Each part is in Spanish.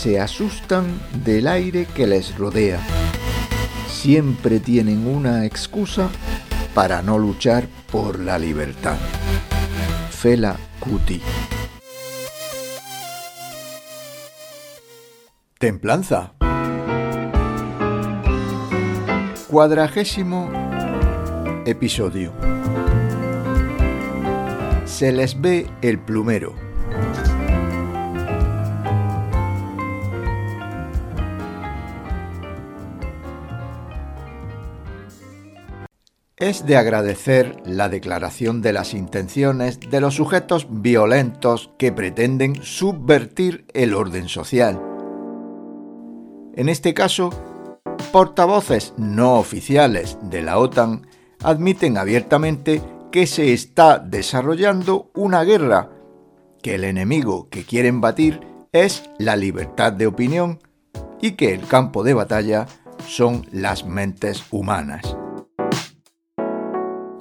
se asustan del aire que les rodea. Siempre tienen una excusa para no luchar por la libertad. Fela Kuti. Templanza. Cuadragésimo episodio. Se les ve el plumero. Es de agradecer la declaración de las intenciones de los sujetos violentos que pretenden subvertir el orden social. En este caso, portavoces no oficiales de la OTAN admiten abiertamente que se está desarrollando una guerra, que el enemigo que quieren batir es la libertad de opinión y que el campo de batalla son las mentes humanas.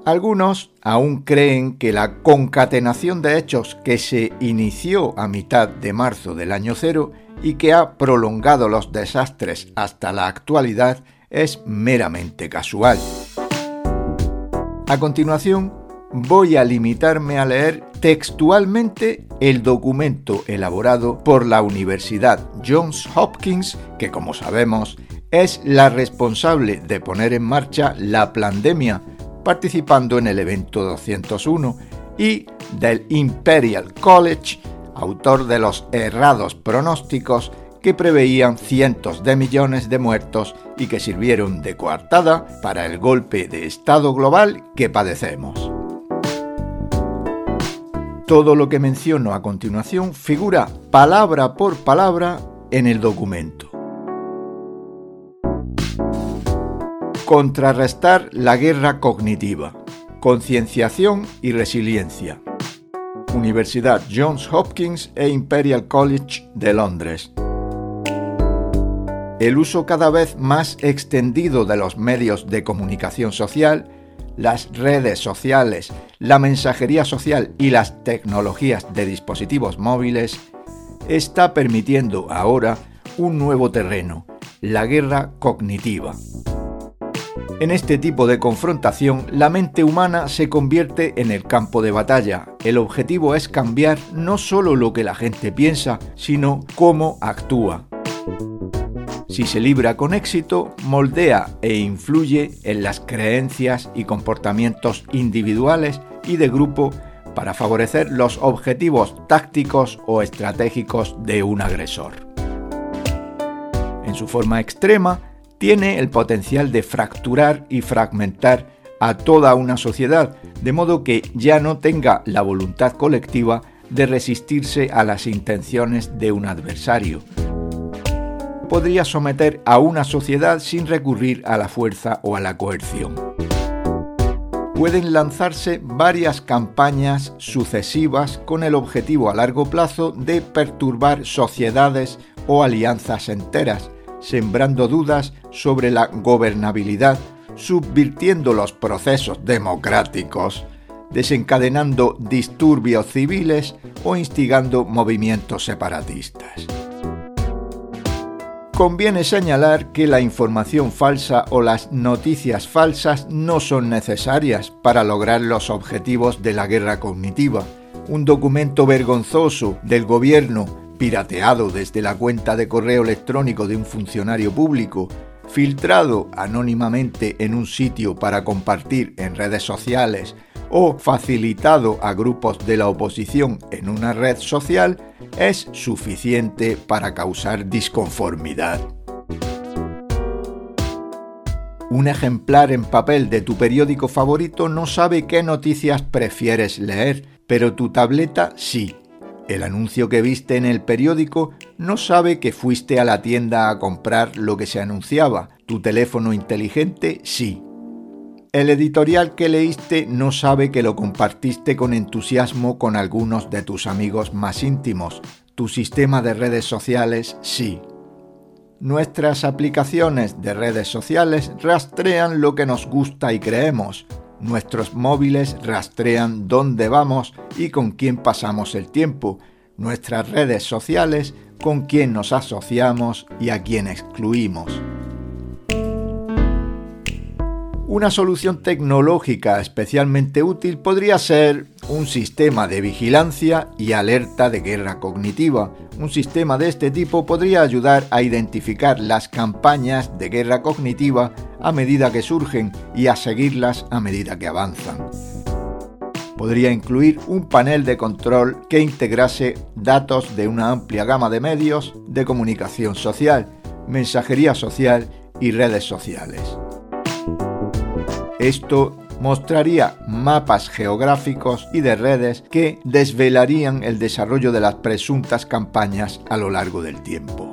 Algunos aún creen que la concatenación de hechos que se inició a mitad de marzo del año cero y que ha prolongado los desastres hasta la actualidad es meramente casual. A continuación, voy a limitarme a leer textualmente el documento elaborado por la Universidad Johns Hopkins, que como sabemos es la responsable de poner en marcha la pandemia, participando en el evento 201, y del Imperial College, autor de los errados pronósticos que preveían cientos de millones de muertos y que sirvieron de coartada para el golpe de Estado global que padecemos. Todo lo que menciono a continuación figura palabra por palabra en el documento. Contrarrestar la guerra cognitiva. Concienciación y resiliencia. Universidad Johns Hopkins e Imperial College de Londres el uso cada vez más extendido de los medios de comunicación social, las redes sociales, la mensajería social y las tecnologías de dispositivos móviles, está permitiendo ahora un nuevo terreno, la guerra cognitiva. En este tipo de confrontación, la mente humana se convierte en el campo de batalla. El objetivo es cambiar no solo lo que la gente piensa, sino cómo actúa. Si se libra con éxito, moldea e influye en las creencias y comportamientos individuales y de grupo para favorecer los objetivos tácticos o estratégicos de un agresor. En su forma extrema, tiene el potencial de fracturar y fragmentar a toda una sociedad, de modo que ya no tenga la voluntad colectiva de resistirse a las intenciones de un adversario, podría someter a una sociedad sin recurrir a la fuerza o a la coerción. Pueden lanzarse varias campañas sucesivas con el objetivo a largo plazo de perturbar sociedades o alianzas enteras, sembrando dudas sobre la gobernabilidad, subvirtiendo los procesos democráticos, desencadenando disturbios civiles o instigando movimientos separatistas. Conviene señalar que la información falsa o las noticias falsas no son necesarias para lograr los objetivos de la guerra cognitiva. Un documento vergonzoso del gobierno, pirateado desde la cuenta de correo electrónico de un funcionario público, filtrado anónimamente en un sitio para compartir en redes sociales o facilitado a grupos de la oposición en una red social es suficiente para causar disconformidad. Un ejemplar en papel de tu periódico favorito no sabe qué noticias prefieres leer, pero tu tableta sí. El anuncio que viste en el periódico no sabe que fuiste a la tienda a comprar lo que se anunciaba. Tu teléfono inteligente sí. El editorial que leíste no sabe que lo compartiste con entusiasmo con algunos de tus amigos más íntimos. Tu sistema de redes sociales sí. Nuestras aplicaciones de redes sociales rastrean lo que nos gusta y creemos. Nuestros móviles rastrean dónde vamos y con quién pasamos el tiempo. Nuestras redes sociales con quién nos asociamos y a quién excluimos. Una solución tecnológica especialmente útil podría ser un sistema de vigilancia y alerta de guerra cognitiva. Un sistema de este tipo podría ayudar a identificar las campañas de guerra cognitiva a medida que surgen y a seguirlas a medida que avanzan. Podría incluir un panel de control que integrase datos de una amplia gama de medios de comunicación social, mensajería social y redes sociales. Esto mostraría mapas geográficos y de redes que desvelarían el desarrollo de las presuntas campañas a lo largo del tiempo.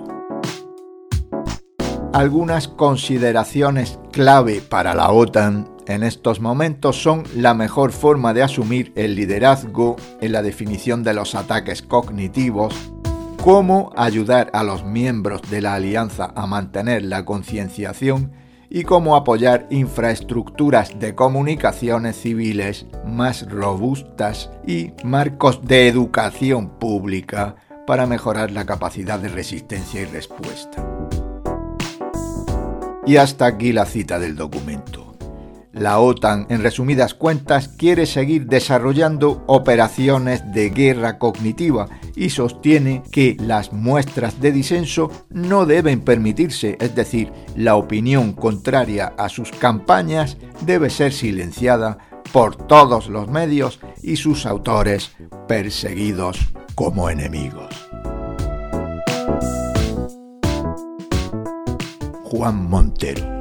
Algunas consideraciones clave para la OTAN en estos momentos son la mejor forma de asumir el liderazgo en la definición de los ataques cognitivos, cómo ayudar a los miembros de la alianza a mantener la concienciación y cómo apoyar infraestructuras de comunicaciones civiles más robustas y marcos de educación pública para mejorar la capacidad de resistencia y respuesta. Y hasta aquí la cita del documento. La OTAN, en resumidas cuentas, quiere seguir desarrollando operaciones de guerra cognitiva y sostiene que las muestras de disenso no deben permitirse, es decir, la opinión contraria a sus campañas debe ser silenciada por todos los medios y sus autores perseguidos como enemigos. Juan Montero